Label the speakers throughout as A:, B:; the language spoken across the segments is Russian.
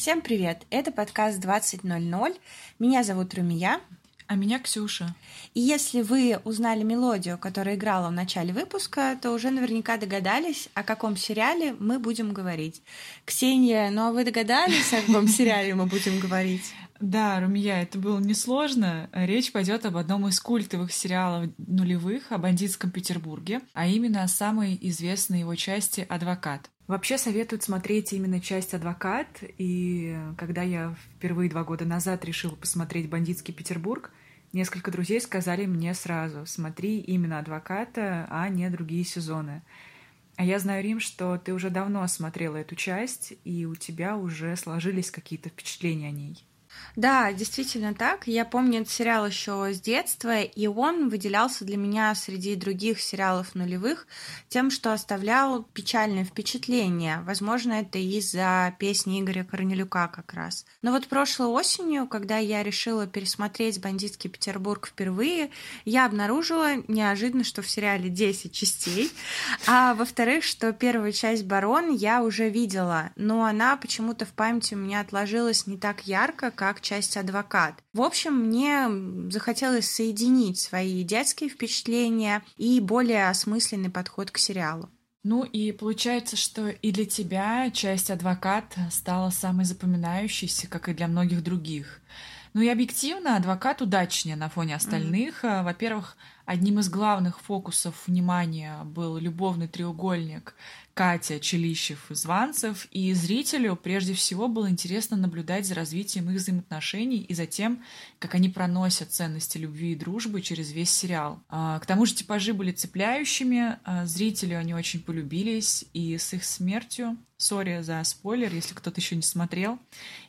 A: Всем привет! Это подкаст 20.00. Меня зовут Румия.
B: А меня Ксюша.
A: И если вы узнали мелодию, которая играла в начале выпуска, то уже наверняка догадались, о каком сериале мы будем говорить. Ксения, ну а вы догадались, о каком сериале мы будем говорить?
B: Да, Румия, это было несложно. Речь пойдет об одном из культовых сериалов нулевых о бандитском Петербурге, а именно о самой известной его части «Адвокат». Вообще советуют смотреть именно часть «Адвокат», и когда я впервые два года назад решила посмотреть «Бандитский Петербург», несколько друзей сказали мне сразу «Смотри именно «Адвоката», а не другие сезоны». А я знаю, Рим, что ты уже давно смотрела эту часть, и у тебя уже сложились какие-то впечатления о ней.
A: Да, действительно так. Я помню этот сериал еще с детства, и он выделялся для меня среди других сериалов нулевых тем, что оставлял печальное впечатление. Возможно, это из-за песни Игоря Корнелюка как раз. Но вот прошлой осенью, когда я решила пересмотреть «Бандитский Петербург» впервые, я обнаружила неожиданно, что в сериале 10 частей, а во-вторых, что первую часть «Барон» я уже видела, но она почему-то в памяти у меня отложилась не так ярко, как часть адвокат. В общем, мне захотелось соединить свои детские впечатления и более осмысленный подход к сериалу.
B: Ну и получается, что и для тебя часть адвокат стала самой запоминающейся, как и для многих других. Ну и объективно адвокат удачнее на фоне остальных. Mm-hmm. Во-первых, одним из главных фокусов внимания был любовный треугольник Катя, Челищев, Званцев, и зрителю прежде всего было интересно наблюдать за развитием их взаимоотношений и за тем, как они проносят ценности любви и дружбы через весь сериал. А, к тому же типажи были цепляющими, а, зрителю они очень полюбились, и с их смертью, сори за спойлер, если кто-то еще не смотрел,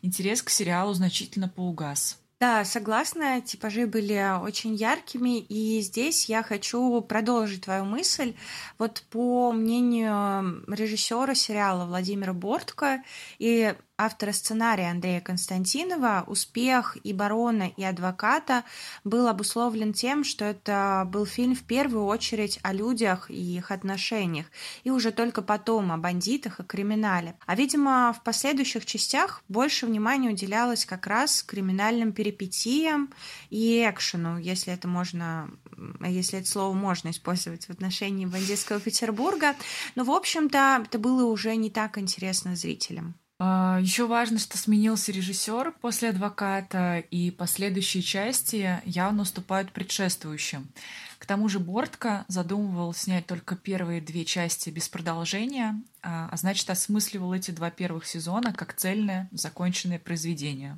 B: интерес к сериалу значительно поугас.
A: Да, согласна, типажи были очень яркими, и здесь я хочу продолжить твою мысль. Вот по мнению режиссера сериала Владимира Бортко и автора сценария Андрея Константинова, успех и барона, и адвоката был обусловлен тем, что это был фильм в первую очередь о людях и их отношениях, и уже только потом о бандитах и криминале. А, видимо, в последующих частях больше внимания уделялось как раз криминальным перипетиям и экшену, если это можно, если это слово можно использовать в отношении бандитского Петербурга. Но, в общем-то, это было уже не так интересно зрителям.
B: А, Еще важно, что сменился режиссер после адвоката, и последующие части явно уступают предшествующим. К тому же Бортко задумывал снять только первые две части без продолжения, а, а значит осмысливал эти два первых сезона как цельное, законченное произведение.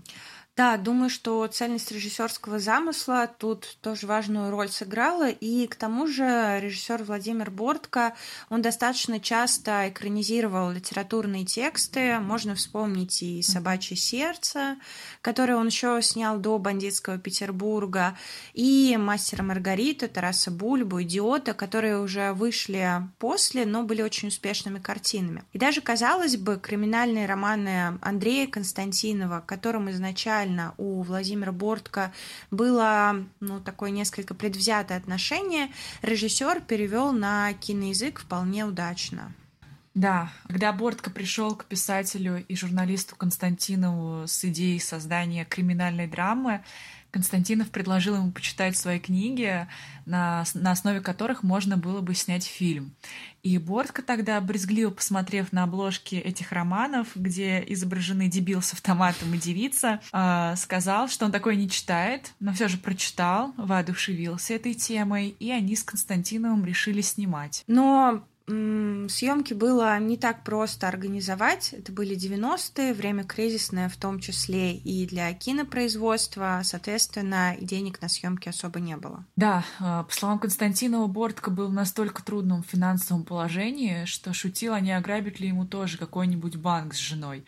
A: Да, думаю, что цельность режиссерского замысла тут тоже важную роль сыграла. И к тому же режиссер Владимир Бортко, он достаточно часто экранизировал литературные тексты. Можно вспомнить и «Собачье сердце», которое он еще снял до «Бандитского Петербурга», и «Мастера Маргарита», Тараса Бульбу, «Идиота», которые уже вышли после, но были очень успешными картинами. И даже, казалось бы, криминальные романы Андрея Константинова, которым изначально изначально у Владимира Бортко было ну, такое несколько предвзятое отношение, режиссер перевел на киноязык вполне удачно.
B: Да, когда Бортко пришел к писателю и журналисту Константинову с идеей создания криминальной драмы, Константинов предложил ему почитать свои книги, на, на основе которых можно было бы снять фильм. И Бортко тогда, брезгливо посмотрев на обложки этих романов, где изображены дебил с автоматом и девица, э, сказал, что он такое не читает, но все же прочитал, воодушевился этой темой, и они с Константиновым решили снимать.
A: Но съемки было не так просто организовать. Это были 90-е, время кризисное в том числе и для кинопроизводства. Соответственно, денег на съемки особо не было.
B: Да, а, по словам Константинова, Бортко был в настолько трудном финансовом положении, что шутил, а не ограбит ли ему тоже какой-нибудь банк с женой.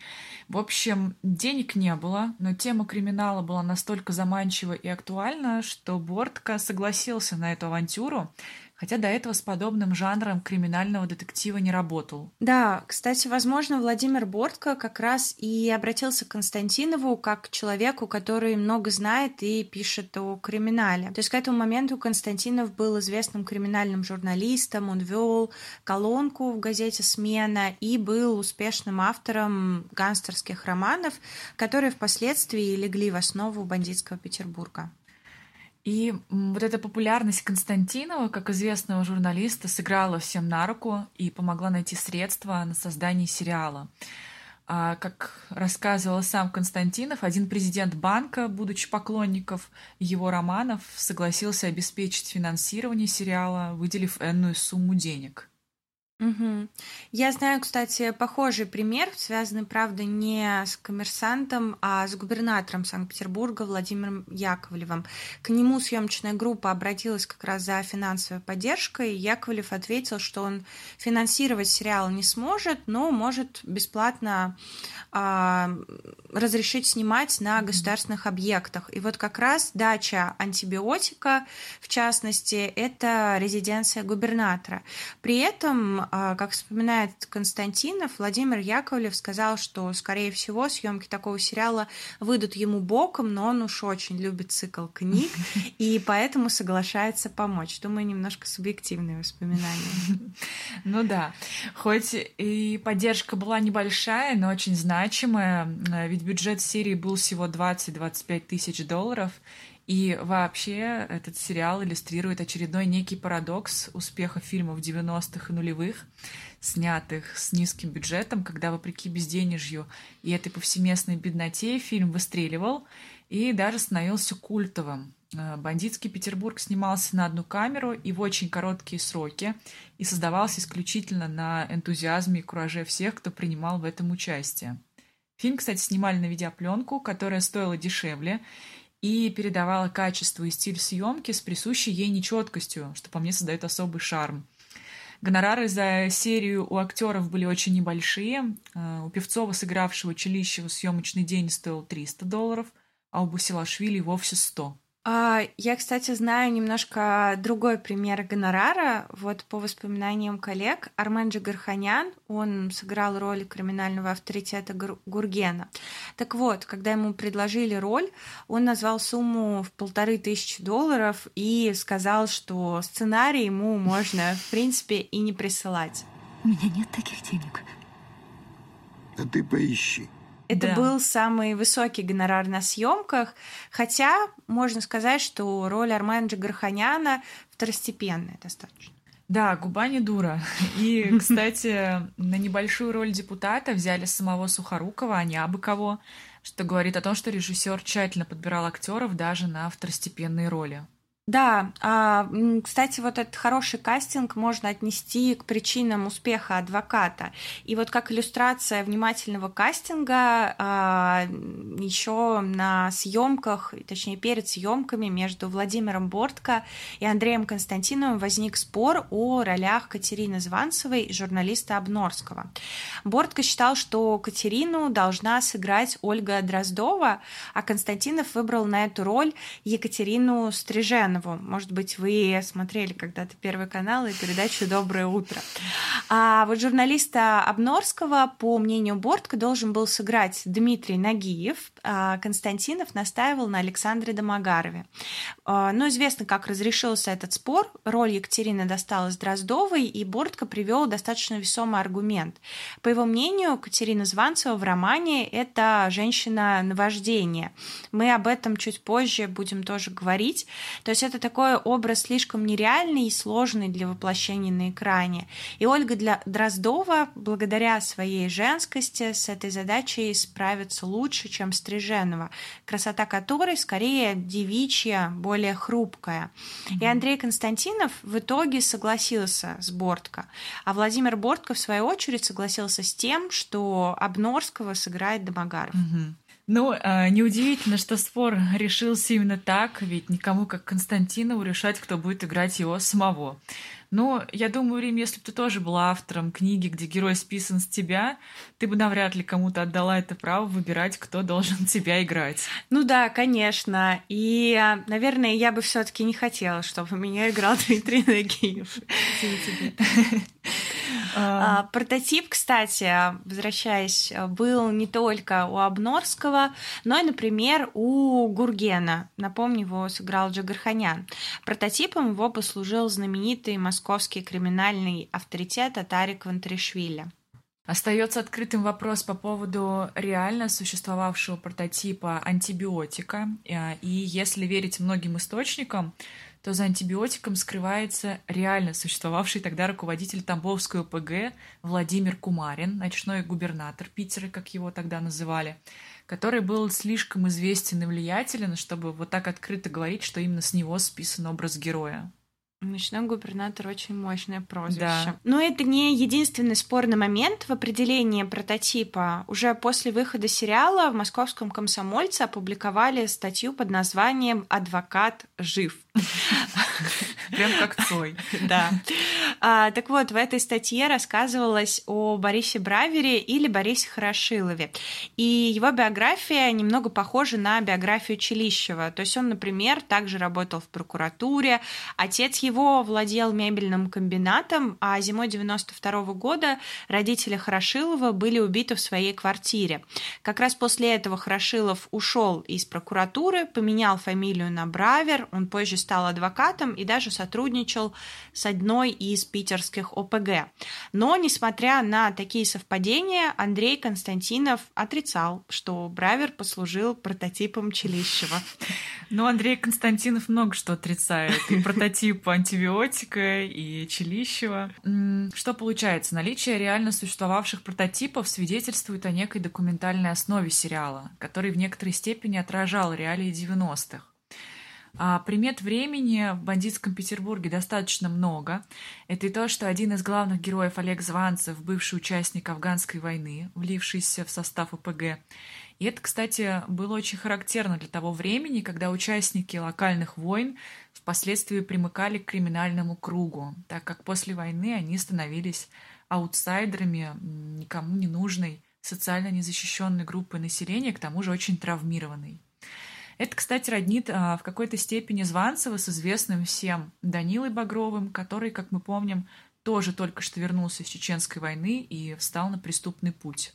B: В общем, денег не было, но тема криминала была настолько заманчива и актуальна, что Бортко согласился на эту авантюру, хотя до этого с подобным жанром криминального детектива не работал.
A: Да, кстати, возможно, Владимир Бортко как раз и обратился к Константинову как к человеку, который много знает и пишет о криминале. То есть к этому моменту Константинов был известным криминальным журналистом, он вел колонку в газете «Смена» и был успешным автором гангстерских романов, которые впоследствии легли в основу бандитского Петербурга.
B: И вот эта популярность Константинова, как известного журналиста, сыграла всем на руку и помогла найти средства на создание сериала. А, как рассказывал сам Константинов, один президент банка, будучи поклонником его романов, согласился обеспечить финансирование сериала, выделив энную сумму денег.
A: Угу. Я знаю, кстати, похожий пример, связанный, правда, не с коммерсантом, а с губернатором Санкт-Петербурга Владимиром Яковлевым. К нему съемочная группа обратилась как раз за финансовой поддержкой. И Яковлев ответил, что он финансировать сериал не сможет, но может бесплатно а, разрешить снимать на государственных объектах. И вот как раз дача антибиотика, в частности, это резиденция губернатора. При этом как вспоминает Константинов, Владимир Яковлев сказал, что, скорее всего, съемки такого сериала выйдут ему боком, но он уж очень любит цикл книг, и поэтому соглашается помочь. Думаю, немножко субъективные воспоминания.
B: Ну да, хоть и поддержка была небольшая, но очень значимая, ведь бюджет серии был всего 20-25 тысяч долларов, и вообще этот сериал иллюстрирует очередной некий парадокс успеха фильмов 90-х и нулевых, снятых с низким бюджетом, когда, вопреки безденежью и этой повсеместной бедноте, фильм выстреливал и даже становился культовым. Э, Бандитский Петербург снимался на одну камеру и в очень короткие сроки и создавался исключительно на энтузиазме и кураже всех, кто принимал в этом участие. Фильм, кстати, снимали на видеопленку, которая стоила дешевле, и передавала качество и стиль съемки с присущей ей нечеткостью, что по мне создает особый шарм. Гонорары за серию у актеров были очень небольшие. Э, у Певцова, сыгравшего Челищева, съемочный день стоил 300 долларов, а у Басилашвили вовсе 100.
A: А, я, кстати, знаю немножко другой пример гонорара. Вот по воспоминаниям коллег, Армен Джигарханян, он сыграл роль криминального авторитета Гургена. Так вот, когда ему предложили роль, он назвал сумму в полторы тысячи долларов и сказал, что сценарий ему можно, в принципе, и не присылать.
C: У меня нет таких денег.
D: Да ты поищи.
A: Это
B: Да.
A: был самый высокий гонорар на съемках, хотя можно сказать, что роль Армена Джигарханяна второстепенная достаточно.
B: Да, губа не дура. И, кстати, на небольшую роль депутата взяли самого Сухорукова, а не абы кого, что говорит о том, что режиссер тщательно подбирал актеров даже на второстепенные роли.
A: Да, а, кстати, вот этот хороший кастинг можно отнести к причинам успеха адвоката. И вот как иллюстрация внимательного кастинга еще на съемках, точнее перед съемками между Владимиром Бортко и Андреем Константиновым возник спор о ролях Катерины Званцевой и журналиста Обнорского. Бортко считал, что Катерину должна сыграть Ольга Дроздова, а Константинов выбрал на эту роль Екатерину Стриженову. Может быть, вы смотрели когда-то Первый канал и передачу «Доброе утро». А вот журналиста Обнорского, по мнению Бортко, должен был сыграть Дмитрий Нагиев, Константинов настаивал на Александре Домогарове. А, Но известно, как разрешился этот спор. Роль Екатерины досталась Дроздовой, и Бортко привел достаточно весомый аргумент. По его мнению, Катерина Званцева в романе – это женщина наваждения. Мы об этом чуть позже будем тоже говорить. То есть это такой образ слишком нереальный и сложный для воплощения на экране. И Ольга для Дроздова, благодаря своей женскости, с этой задачей справится лучше, чем Стриженова, красота которой скорее девичья, более хрупкая. И Андрей Константинов в итоге согласился с Бортко, а Владимир Бортко, в свою очередь, согласился с тем, что Обнорского сыграет Домогаров.
B: Ну, э, неудивительно, что спор решился именно так, ведь никому, как Константин Константинову решать, кто будет играть его самого. Но я думаю, Рим, если бы ты тоже была автором книги, где герой списан с тебя, ты бы навряд ли кому-то отдала это право выбирать, кто должен тебя играть.
A: Ну да, конечно. И, наверное, я бы все таки не хотела, чтобы меня играл Дмитрий Нагиев. А, прототип, кстати, возвращаясь, был не только у Обнорского, но и, например, у Гургена. Напомню, его сыграл Джигарханян. Прототипом его послужил знаменитый московский криминальный авторитет Атарик Вантришвили.
B: Остается открытым вопрос по поводу реально существовавшего прототипа антибиотика. И если верить многим источникам, то за антибиотиком скрывается реально существовавший тогда руководитель Тамбовской ОПГ Владимир Кумарин, ночной губернатор Питера, как его тогда называли, который был слишком известен и влиятелен, чтобы вот так открыто говорить, что именно с него списан образ героя.
A: Ночной губернатор очень мощное прозвище. Да. Но это не единственный спорный момент в определении прототипа. Уже после выхода сериала в московском комсомольце опубликовали статью под названием «Адвокат жив».
B: Прям как Цой.
A: Да. А, так вот, в этой статье рассказывалось о Борисе Бравере или Борисе Хорошилове. И его биография немного похожа на биографию Челищева. То есть он, например, также работал в прокуратуре. Отец его владел мебельным комбинатом, а зимой 92 года родители Хорошилова были убиты в своей квартире. Как раз после этого Хорошилов ушел из прокуратуры, поменял фамилию на Бравер, он позже стал адвокатом и даже сотрудничал с одной из питерских ОПГ. Но, несмотря на такие совпадения, Андрей Константинов отрицал, что Бравер послужил прототипом Челищева.
B: Ну, Андрей Константинов много что отрицает. И прототип антибиотика, и Челищева. Что получается? Наличие реально существовавших прототипов свидетельствует о некой документальной основе сериала, который в некоторой степени отражал реалии 90-х. А примет времени в бандитском Петербурге достаточно много. Это и то, что один из главных героев Олег Званцев, бывший участник афганской войны, влившийся в состав ОПГ. И это, кстати, было очень характерно для того времени, когда участники локальных войн впоследствии примыкали к криминальному кругу, так как после войны они становились аутсайдерами, никому не нужной, социально незащищенной группы населения, к тому же очень травмированной. Это, кстати, роднит а, в какой-то степени Званцева с известным всем Данилой Багровым, который, как мы помним, тоже только что вернулся из Чеченской войны и встал на преступный путь.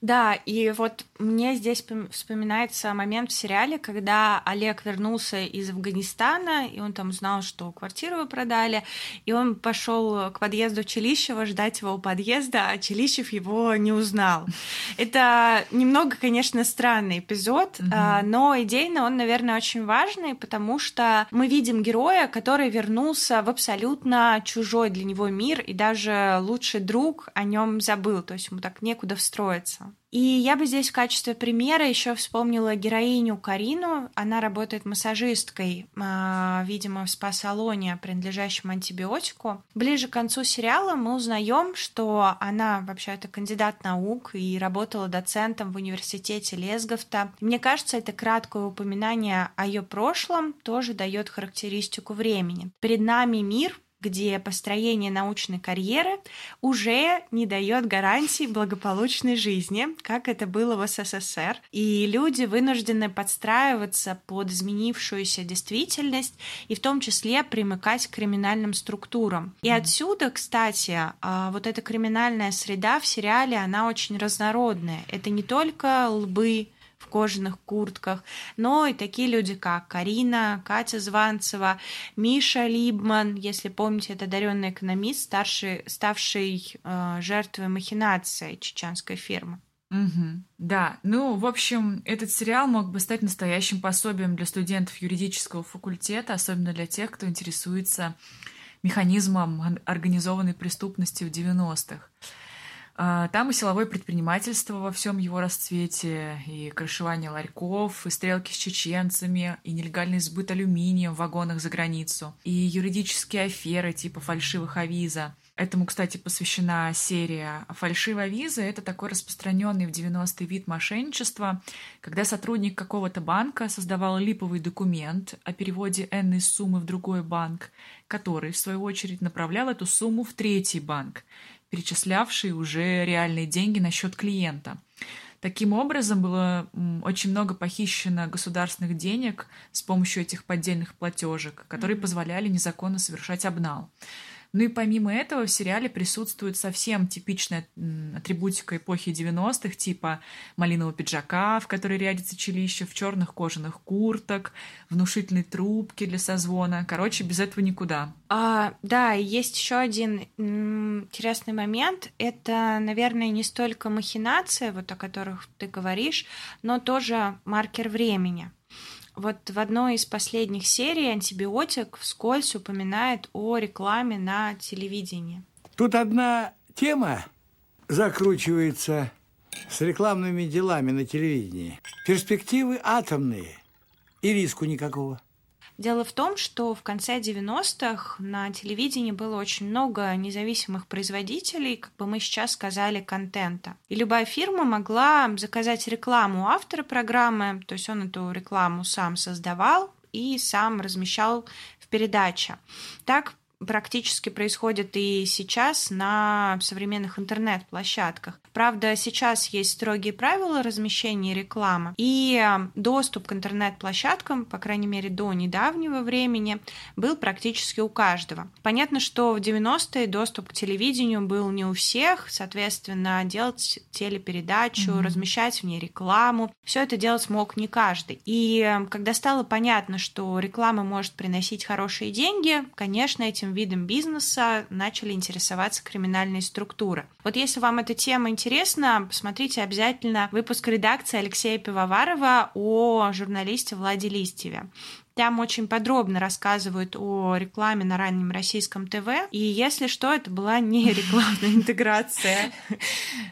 A: Да, и вот мне здесь вспоминается момент в сериале, когда Олег вернулся из Афганистана, и он там узнал, что квартиру продали, и он пошел к подъезду Челищева ждать его у подъезда, а Челищев его не узнал. Это немного, конечно, странный эпизод, mm-hmm. но идейно он, наверное, очень важный, потому что мы видим героя, который вернулся в абсолютно чужой для него мир, и даже лучший друг о нем забыл, то есть ему так некуда встроиться. И я бы здесь в качестве примера еще вспомнила героиню Карину. Она работает массажисткой, а, видимо, в спа-салоне, принадлежащем антибиотику. Ближе к концу сериала мы узнаем, что она вообще-то кандидат наук и работала доцентом в университете Лесговта. Мне кажется, это краткое упоминание о ее прошлом тоже дает характеристику времени. Перед нами мир, где построение научной карьеры уже не дает гарантий благополучной жизни, как это было в СССР, и люди вынуждены подстраиваться под изменившуюся действительность и в том числе примыкать к криминальным структурам. И отсюда, кстати, а, вот эта криминальная среда в сериале, она очень разнородная. Это не только лбы, в кожаных куртках, но и такие люди, как Карина, Катя Званцева, Миша Либман, если помните, это одаренный экономист, старший, ставший э, жертвой махинации чеченской фирмы.
B: Угу. Да, ну, в общем, этот сериал мог бы стать настоящим пособием для студентов юридического факультета, особенно для тех, кто интересуется механизмом организованной преступности в 90-х. А, там и силовое предпринимательство во всем его расцвете, и крышевание ларьков, и стрелки с чеченцами, и нелегальный сбыт алюминия в вагонах за границу, и юридические аферы типа фальшивых авиза. Этому, кстати, посвящена серия «Фальшивая виза». Это такой распространенный в 90-е вид мошенничества, когда сотрудник какого-то банка создавал липовый документ о переводе энной суммы в другой банк, который, в свою очередь, направлял эту сумму в третий банк, перечислявший уже реальные деньги на счет клиента. Таким образом, было очень много похищено государственных денег с помощью этих поддельных платежек, которые позволяли незаконно совершать обнал. Ну и помимо этого в сериале присутствует совсем типичная атрибутика эпохи 90-х, типа малинового пиджака, в который рядится челище, в черных кожаных курток, внушительной трубки для созвона. Короче, без этого никуда.
A: А, да, есть еще один интересный момент. Это, наверное, не столько махинация, вот о которых ты говоришь, но тоже маркер времени. Вот в одной из последних серий антибиотик вскользь упоминает о рекламе на телевидении.
D: Тут одна тема закручивается с рекламными делами на телевидении. Перспективы атомные и риску никакого.
A: Дело в том, что в конце 90-х на телевидении было очень много независимых производителей, как бы мы сейчас сказали, контента. И любая фирма могла заказать рекламу автора программы, то есть он эту рекламу сам создавал и сам размещал в передаче. Так практически происходит и сейчас на современных интернет-площадках. Правда, сейчас есть строгие правила размещения рекламы, и доступ к интернет-площадкам, по крайней мере, до недавнего времени, был практически у каждого. Понятно, что в 90-е доступ к телевидению был не у всех, соответственно, делать телепередачу, mm-hmm. размещать в ней рекламу, все это делать мог не каждый. И когда стало понятно, что реклама может приносить хорошие деньги, конечно, этим этим видом бизнеса начали интересоваться криминальные структуры. Вот если вам эта тема интересна, посмотрите обязательно выпуск редакции Алексея Пивоварова о журналисте Владе Листьеве. Там очень подробно рассказывают о рекламе на раннем российском ТВ. И если что, это была не рекламная интеграция.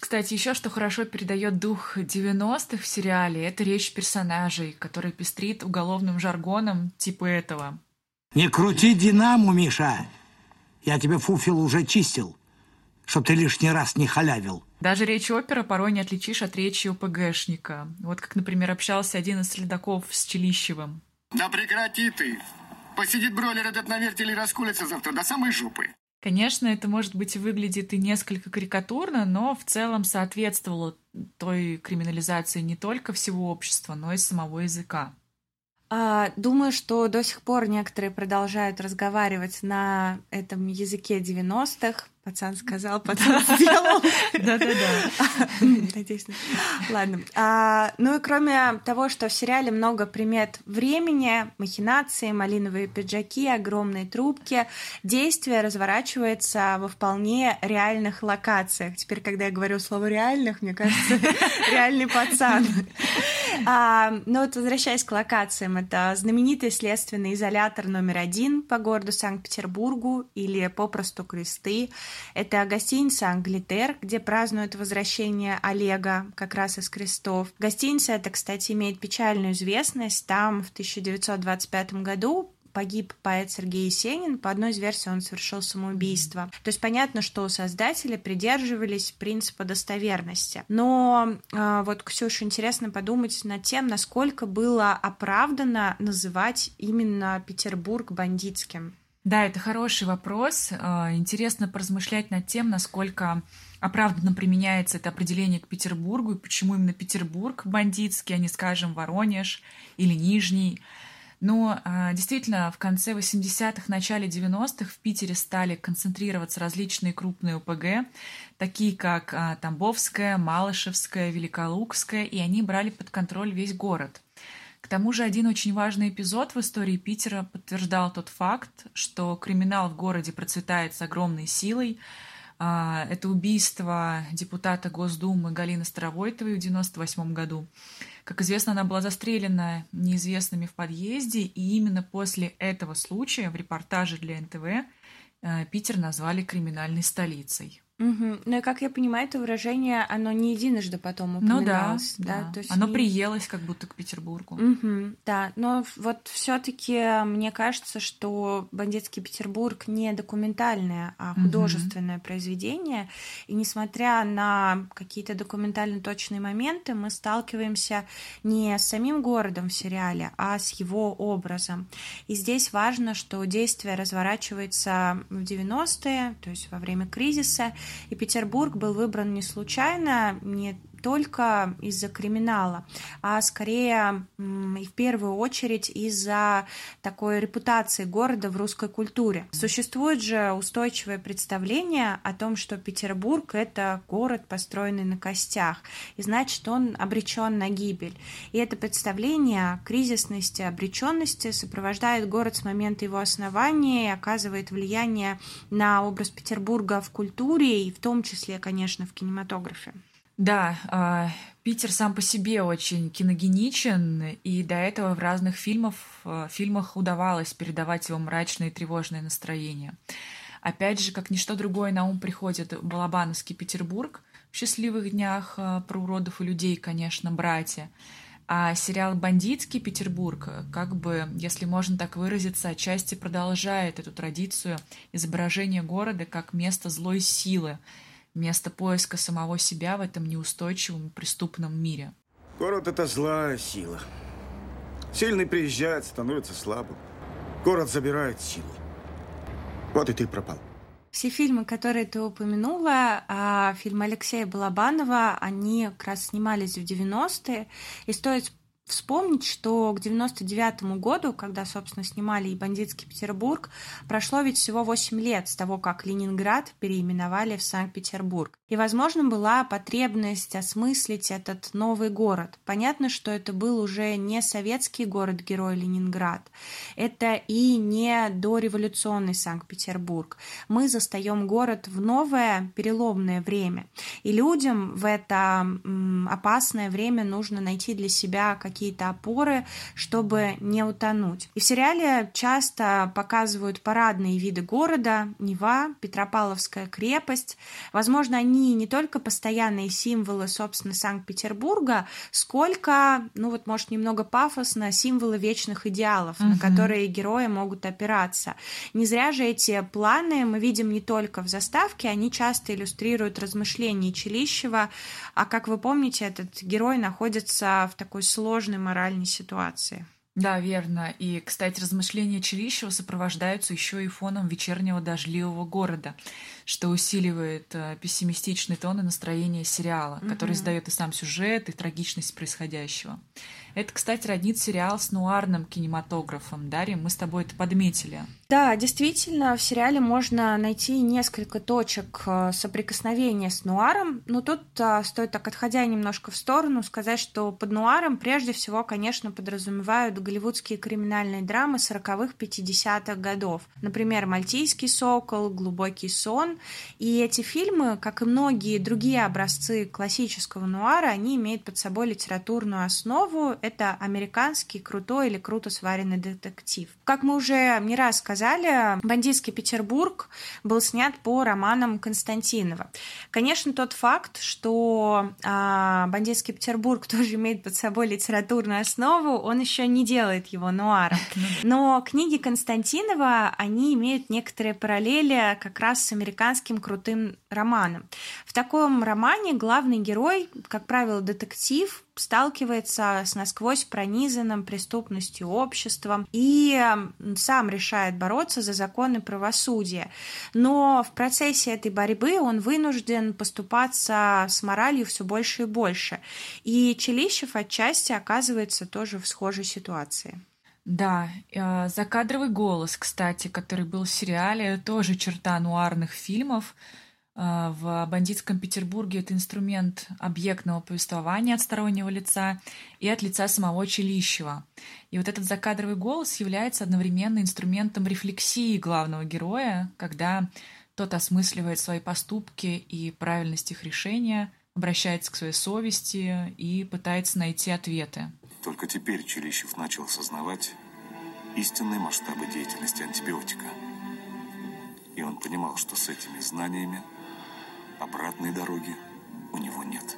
B: Кстати, еще что хорошо передает дух 90-х в сериале, это речь персонажей, который пестрит уголовным жаргоном типа этого.
D: Не крути динаму, Миша. Я тебе фуфел уже чистил, чтоб ты лишний раз не халявил.
B: Даже речь опера порой не отличишь от речи ОПГшника. Вот как, например, общался один из следаков с Челищевым.
E: Да прекрати ты. Посидит бройлер этот на вертеле и раскулится завтра до самой жопы.
B: Конечно, это, может быть, выглядит и несколько карикатурно, но в целом соответствовало той криминализации не только всего общества, но и самого языка.
A: А, думаю, что до сих пор некоторые продолжают разговаривать на этом языке 90-х, Пацан сказал, пацан сделал.
B: Да-да-да.
A: Надеюсь. Ладно. А, ну и кроме того, что в сериале много примет времени, махинации, малиновые пиджаки, огромные трубки, действие разворачивается во вполне реальных локациях. Теперь, когда я говорю слово «реальных», мне кажется, реальный пацан. А, ну вот возвращаясь к локациям, это знаменитый следственный изолятор номер один по городу Санкт-Петербургу или попросту Кресты, это гостиница «Англитер», где празднуют возвращение Олега как раз из крестов. Гостиница эта, кстати, имеет печальную известность. Там в 1925 году погиб поэт Сергей Есенин. По одной из версий он совершил самоубийство. То есть понятно, что создатели придерживались принципа достоверности. Но э, вот, Ксюша, интересно подумать над тем, насколько было оправдано называть именно Петербург бандитским.
B: Да, это хороший вопрос. А, интересно поразмышлять над тем, насколько оправданно применяется это определение к Петербургу и почему именно Петербург бандитский, а не, скажем, Воронеж или Нижний. Но а, действительно, в конце 80-х, начале 90-х в Питере стали концентрироваться различные крупные ОПГ, такие как а, Тамбовская, Малышевская, Великолукская, и они брали под контроль весь город. К тому же один очень важный эпизод в истории Питера подтверждал тот факт, что криминал в городе процветает с огромной силой. А, это убийство депутата Госдумы Галины Старовойтовой в 1998 году. Как известно, она была застрелена неизвестными в подъезде, и именно после этого случая в репортаже для НТВ э, Питер назвали криминальной столицей.
A: Угу. Ну и как я понимаю, это выражение, оно не единожды потом упоминалось.
B: Ну да,
A: да.
B: да.
A: То есть
B: оно
A: не...
B: приелось как будто к Петербургу.
A: Угу, да, но вот все-таки мне кажется, что «Бандитский Петербург» не документальное, а художественное угу. произведение. И несмотря на какие-то документально точные моменты, мы сталкиваемся не с самим городом в сериале, а с его образом. И здесь важно, что действие разворачивается в 90-е, то есть во время кризиса, и Петербург был выбран не случайно, не только из-за криминала, а скорее и в первую очередь из-за такой репутации города в русской культуре. Существует же устойчивое представление о том, что Петербург — это город, построенный на костях, и значит, он обречен на гибель. И это представление о кризисности, обреченности сопровождает город с момента его основания и оказывает влияние на образ Петербурга в культуре и в том числе, конечно, в кинематографе.
B: Да, э, Питер сам по себе очень киногеничен, и до этого в разных фильмах, э, фильмах удавалось передавать его мрачное и тревожное настроение. Опять же, как ничто другое на ум приходит Балабановский Петербург в «Счастливых днях» э, про уродов и людей, конечно, братья. А сериал «Бандитский Петербург», как бы, если можно так выразиться, отчасти продолжает эту традицию изображения города как место злой силы – место поиска самого себя в этом неустойчивом преступном мире.
F: Город — это злая сила. Сильный приезжает, становится слабым. Город забирает силу. Вот и ты пропал.
A: Все фильмы, которые ты упомянула, а, фильмы Алексея Балабанова, они как раз снимались в 90-е. И стоит вспомнить, что к 99 году, когда, собственно, снимали и «Бандитский Петербург», прошло ведь всего 8 лет с того, как Ленинград переименовали в Санкт-Петербург. И, возможно, была потребность осмыслить этот новый город. Понятно, что это был уже не советский город-герой Ленинград. Это и не дореволюционный Санкт-Петербург. Мы застаем город в новое переломное время. И людям в это опасное время нужно найти для себя какие какие-то опоры, чтобы не утонуть. И в сериале часто показывают парадные виды города, Нева, Петропавловская крепость. Возможно, они не только постоянные символы, собственно, Санкт-Петербурга, сколько, ну вот, может, немного пафосно, символы вечных идеалов, угу. на которые герои могут опираться. Не зря же эти планы мы видим не только в заставке, они часто иллюстрируют размышления Челищева, а как вы помните, этот герой находится в такой сложной сложной моральной ситуации.
B: Да, верно. И, кстати, размышления Челищева сопровождаются еще и фоном вечернего дождливого города, что усиливает э, пессимистичный тон и настроение сериала, угу. который издает и сам сюжет, и трагичность происходящего. Это, кстати, роднит сериал с нуарным кинематографом. Дарья, мы с тобой это подметили.
A: Да, действительно, в сериале можно найти несколько точек э, соприкосновения с нуаром, но тут а, стоит так, отходя немножко в сторону, сказать, что под нуаром прежде всего, конечно, подразумевают голливудские криминальные драмы 40-х, 50-х годов. Например, «Мальтийский сокол», «Глубокий сон». И эти фильмы, как и многие другие образцы классического нуара, они имеют под собой литературную основу, это американский крутой или круто сваренный детектив. Как мы уже не раз сказали, «Бандитский Петербург» был снят по романам Константинова. Конечно, тот факт, что а, «Бандитский Петербург» тоже имеет под собой литературную основу, он еще не делает его нуаром. Но книги Константинова, они имеют некоторые параллели как раз с американским крутым романом. В таком романе главный герой, как правило, детектив, сталкивается с насквозь пронизанным преступностью обществом и сам решает бороться за законы правосудия. Но в процессе этой борьбы он вынужден поступаться с моралью все больше и больше. И Челищев отчасти оказывается тоже в схожей ситуации.
B: Да, э, закадровый голос, кстати, который был в сериале, тоже черта нуарных фильмов. А, в бандитском Петербурге это инструмент объектного повествования от стороннего лица и от лица самого Челищева. И вот этот закадровый голос является одновременно инструментом рефлексии главного героя, когда тот осмысливает свои поступки и правильность их решения, обращается к своей совести и пытается найти ответы.
G: Только теперь Челищев начал осознавать истинные масштабы деятельности антибиотика. И он понимал, что с этими знаниями Обратной дороги у него нет.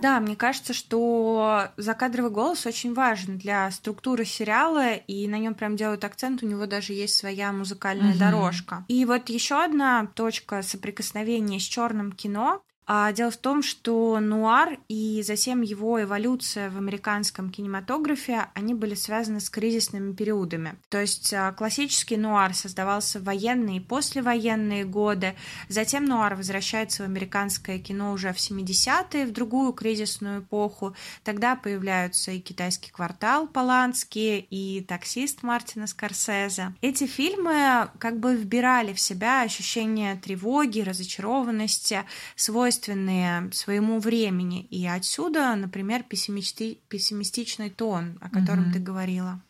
A: Да, мне кажется, что закадровый голос очень важен для структуры сериала, и на нем прям делают акцент, у него даже есть своя музыкальная угу. дорожка. И вот еще одна точка соприкосновения с черным кино а дело в том, что нуар и затем его эволюция в американском кинематографе, они были связаны с кризисными периодами. То есть а, классический нуар создавался в военные и послевоенные годы, затем нуар возвращается в американское кино уже в 70-е, в другую кризисную эпоху. Тогда появляются и «Китайский квартал» Полански, и «Таксист» Мартина Скорсезе. Эти фильмы как бы вбирали в себя ощущение тревоги, разочарованности, свой свойственные своему времени. И отсюда, например, пессимисти... пессимистичный тон, о котором угу. ты говорила.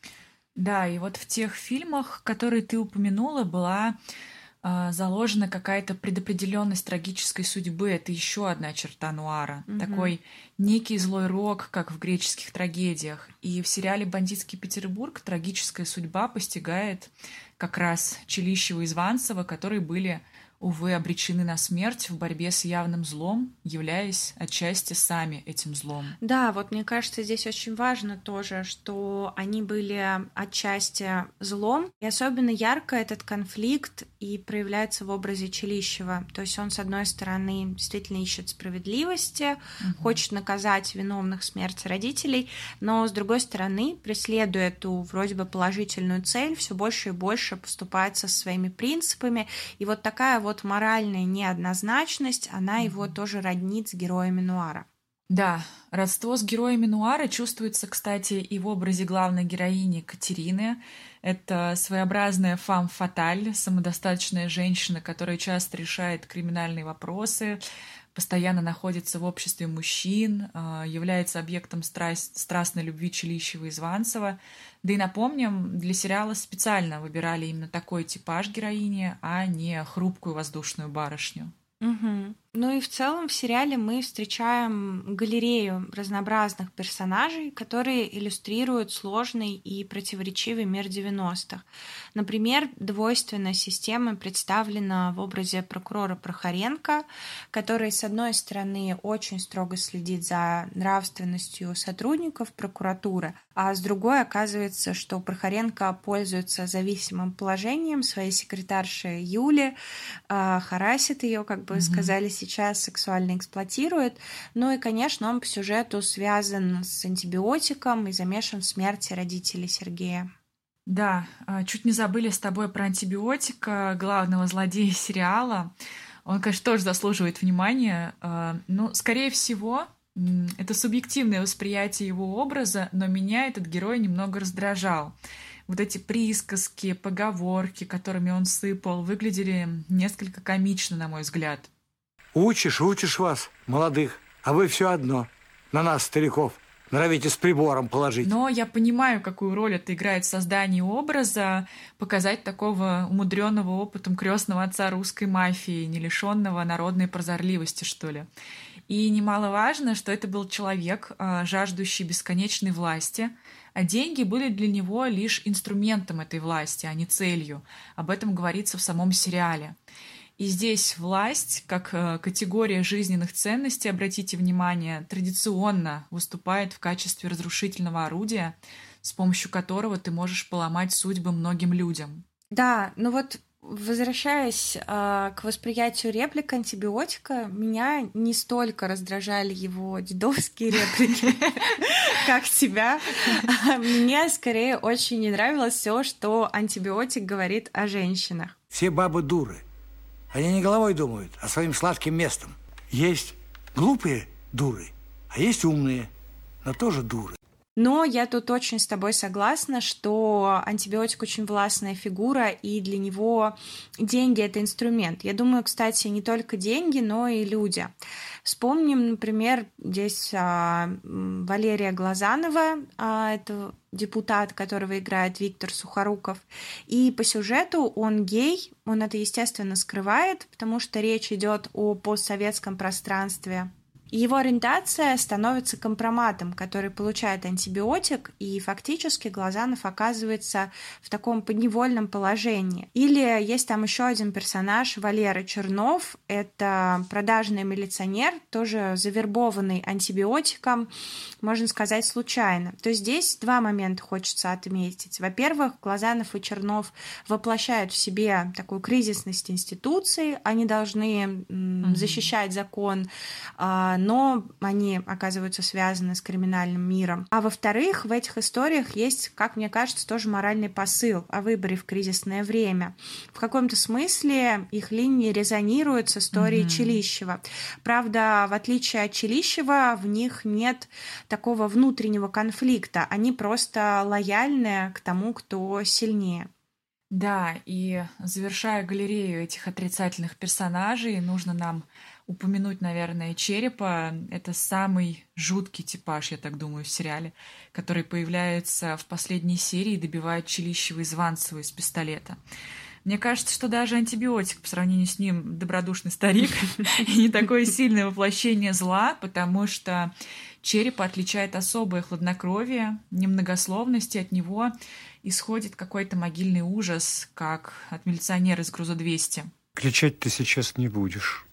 B: Да, и вот в тех фильмах, которые ты упомянула, была э, заложена какая-то предопределенность трагической судьбы. Это еще одна черта нуара. Угу. Такой некий злой рок, как в греческих трагедиях. И в сериале «Бандитский Петербург» трагическая судьба постигает как раз Челищева и Званцева, которые были увы, обречены на смерть в борьбе с явным злом, являясь отчасти сами этим злом.
A: Да, вот мне кажется, здесь очень важно тоже, что они были отчасти злом, и особенно ярко этот конфликт и проявляется в образе Челищева. То есть он, с одной стороны, действительно ищет справедливости, угу. хочет наказать виновных смерти родителей, но, с другой стороны, преследуя эту вроде бы положительную цель, все больше и больше поступает со своими принципами. И вот такая вот вот моральная неоднозначность, она его тоже роднит с героями нуара.
B: Да, родство с героями нуара чувствуется, кстати, и в образе главной героини Катерины. Это своеобразная фам-фаталь, самодостаточная женщина, которая часто решает криминальные вопросы, постоянно находится в обществе мужчин, а, является объектом страсть, страстной любви Челищева и Званцева. Да и напомним, для сериала специально выбирали именно такой типаж героини, а не хрупкую воздушную барышню.
A: Угу. Ну и в целом в сериале мы встречаем галерею разнообразных персонажей, которые иллюстрируют сложный и противоречивый мир 90-х. Например, двойственная система представлена в образе прокурора Прохоренко, который, с одной стороны, очень строго следит за нравственностью сотрудников прокуратуры, а с другой оказывается, что Прохоренко пользуется зависимым положением своей секретарши Юли, э, харасит ее, как бы mm-hmm. сказали сейчас сексуально эксплуатирует. Ну и, конечно, он по сюжету связан с антибиотиком и замешан в смерти родителей Сергея.
B: Да, а, чуть не забыли с тобой про антибиотика, главного злодея сериала. Он, конечно, тоже заслуживает внимания. А, ну, скорее всего, это субъективное восприятие его образа, но меня этот герой немного раздражал. Вот эти присказки, поговорки, которыми он сыпал, выглядели несколько комично, на мой взгляд.
D: Учишь, учишь вас, молодых, а вы все одно. На нас, стариков, норовите с прибором положить.
B: Но я понимаю, какую роль это играет в создании образа, показать такого умудренного опытом крестного отца русской мафии, не лишенного народной прозорливости, что ли. И немаловажно, что это был человек, а, жаждущий бесконечной власти, а деньги были для него лишь инструментом этой власти, а не целью. Об этом говорится в самом сериале. И здесь власть, как э, категория жизненных ценностей, обратите внимание, традиционно выступает в качестве разрушительного орудия, с помощью которого ты можешь поломать судьбы многим людям.
A: Да, ну вот Возвращаясь э, к восприятию реплик антибиотика, меня не столько раздражали его дедовские реплики, как тебя. Мне скорее очень не нравилось все, что антибиотик говорит о женщинах.
D: Все бабы дуры. Они не головой думают, а своим сладким местом. Есть глупые дуры, а есть умные, но тоже дуры.
A: Но я тут очень с тобой согласна, что антибиотик очень властная фигура, и для него деньги — это инструмент. Я думаю, кстати, не только деньги, но и люди. Вспомним, например, здесь а, Валерия Глазанова, а, это депутат, которого играет Виктор Сухоруков. И по сюжету он гей, он это, естественно, скрывает, потому что речь идет о постсоветском пространстве Его ориентация становится компроматом, который получает антибиотик, и фактически Глазанов оказывается в таком подневольном положении. Или есть там еще один персонаж, Валера Чернов, это продажный милиционер, тоже завербованный антибиотиком, можно сказать, случайно. То есть здесь два момента хочется отметить. Во-первых, Глазанов и Чернов воплощают в себе такую кризисность институции, они должны mm-hmm. защищать закон, а, но они оказываются связаны с криминальным миром. А во-вторых, в этих историях есть, как мне кажется, тоже моральный посыл о выборе в кризисное время. В каком-то смысле их линии резонируют с историей mm-hmm. Челищева. Правда, в отличие от Челищева, в них нет такого внутреннего конфликта. Они просто лояльны к тому, кто сильнее.
B: Да, и завершая галерею этих отрицательных персонажей, нужно нам упомянуть, наверное, Черепа. Это самый жуткий типаж, я так думаю, в сериале, который появляется в последней серии и добивает Челищева и Званцева из пистолета. Мне кажется, что даже антибиотик по сравнению с ним добродушный старик и не такое сильное воплощение зла, потому что черепа отличает особое хладнокровие, немногословности от него исходит какой-то могильный ужас, как от милиционера из груза 200.
H: Кричать ты сейчас не будешь.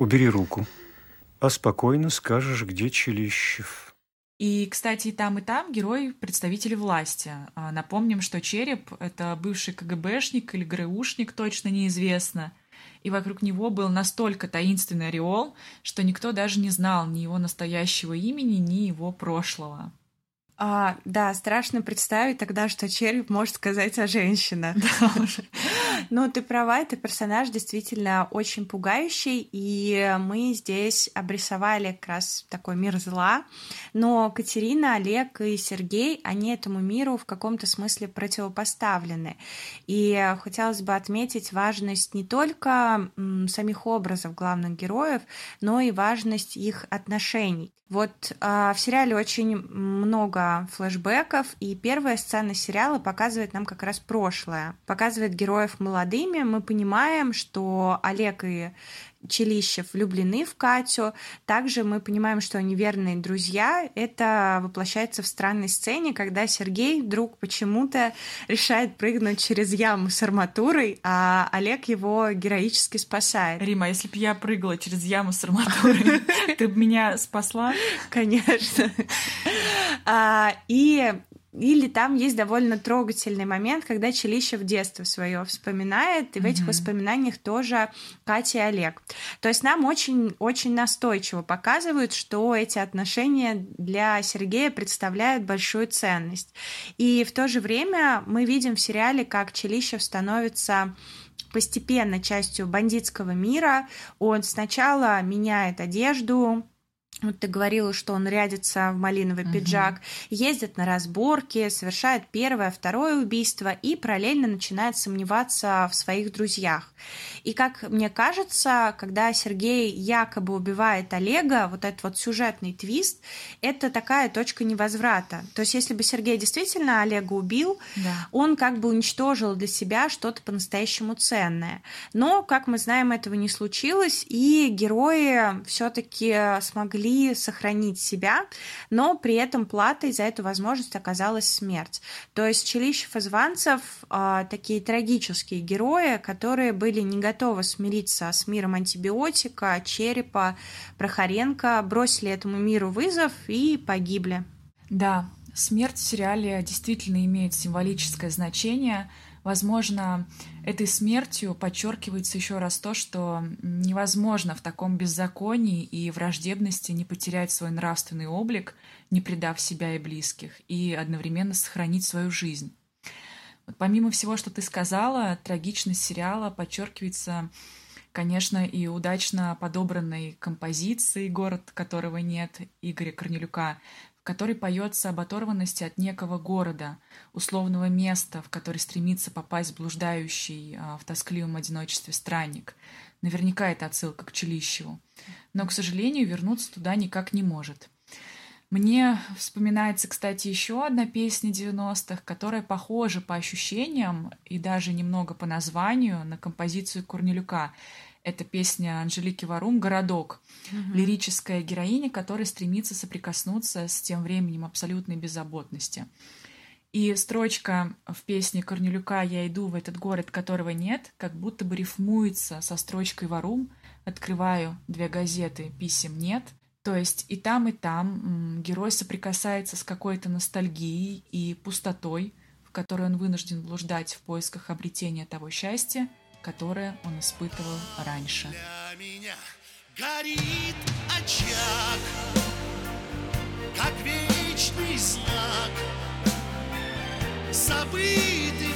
H: Убери руку, а спокойно скажешь, где Челищев.
B: И, кстати, и там, и там герой представители власти. А, напомним, что Череп — это бывший КГБшник или ГРУшник, точно неизвестно. И вокруг него был настолько таинственный ореол, что никто даже не знал ни его настоящего имени, ни его прошлого.
A: А, да, страшно представить тогда, что череп может сказать о женщинах. Ну, ты права, это персонаж действительно очень пугающий, и мы здесь обрисовали как раз такой мир зла, но Катерина, Олег и Сергей, они этому миру в каком-то смысле противопоставлены. И хотелось бы отметить важность не только самих образов главных героев, но и важность их отношений. Вот э, в сериале очень много флэшбэков, и первая сцена сериала показывает нам как раз прошлое. Показывает героев молодыми. Мы понимаем, что Олег и Челищев влюблены в Катю. Также мы понимаем, что они верные друзья. Это воплощается в странной сцене, когда Сергей вдруг почему-то решает прыгнуть через яму с арматурой, а Олег его героически спасает.
B: Рима, если бы я прыгала через яму с арматурой, ты бы меня спасла?
A: Конечно. А, и или там есть довольно трогательный момент, когда Челищев детство свое вспоминает, и в этих mm-hmm. воспоминаниях тоже Катя и Олег. То есть нам очень-очень настойчиво показывают, что эти отношения для Сергея представляют большую ценность. И в то же время мы видим в сериале, как Челищев становится постепенно частью бандитского мира. Он сначала меняет одежду, вот ты говорила, что он рядится в малиновый угу. пиджак, ездит на разборки, совершает первое, второе убийство и параллельно начинает сомневаться в своих друзьях. И как мне кажется, когда Сергей якобы убивает Олега, вот этот вот сюжетный твист, это такая точка невозврата. То есть если бы Сергей действительно Олега убил, да. он как бы уничтожил для себя что-то по-настоящему ценное. Но, как мы знаем, этого не случилось, и герои все-таки смогли смогли сохранить себя, но при этом платой за эту возможность оказалась смерть. То есть Челищев и Званцев э, такие трагические герои, которые были не готовы смириться с миром антибиотика, черепа, Прохоренко, бросили этому миру вызов и погибли.
B: Да, смерть в сериале действительно имеет символическое значение – Возможно, этой смертью подчеркивается еще раз то, что невозможно в таком беззаконии и враждебности не потерять свой нравственный облик, не предав себя и близких, и одновременно сохранить свою жизнь. Вот помимо всего, что ты сказала, трагичность сериала подчеркивается, конечно, и удачно подобранной композицией «Город, которого нет» Игоря Корнелюка, которой поется об оторванности от некого города, условного места, в который стремится попасть блуждающий а, в тоскливом одиночестве странник. Наверняка это отсылка к Челищеву. Но, к сожалению, вернуться туда никак не может. Мне вспоминается, кстати, еще одна песня 90-х, которая похожа по ощущениям и даже немного по названию на композицию Корнелюка. Это песня Анжелики Варум «Городок».
A: Мгм.
B: Лирическая героиня, которая стремится соприкоснуться с тем временем абсолютной беззаботности. И строчка в песне Корнелюка «Я иду в этот город, которого нет» как будто бы рифмуется со строчкой «Варум», «Открываю две газеты, писем нет». То есть и там, и там герой соприкасается с какой-то ностальгией и пустотой, в которой он вынужден блуждать в поисках обретения того счастья, которое он испытывал раньше.
I: Для меня горит очаг, как вечный знак, забытый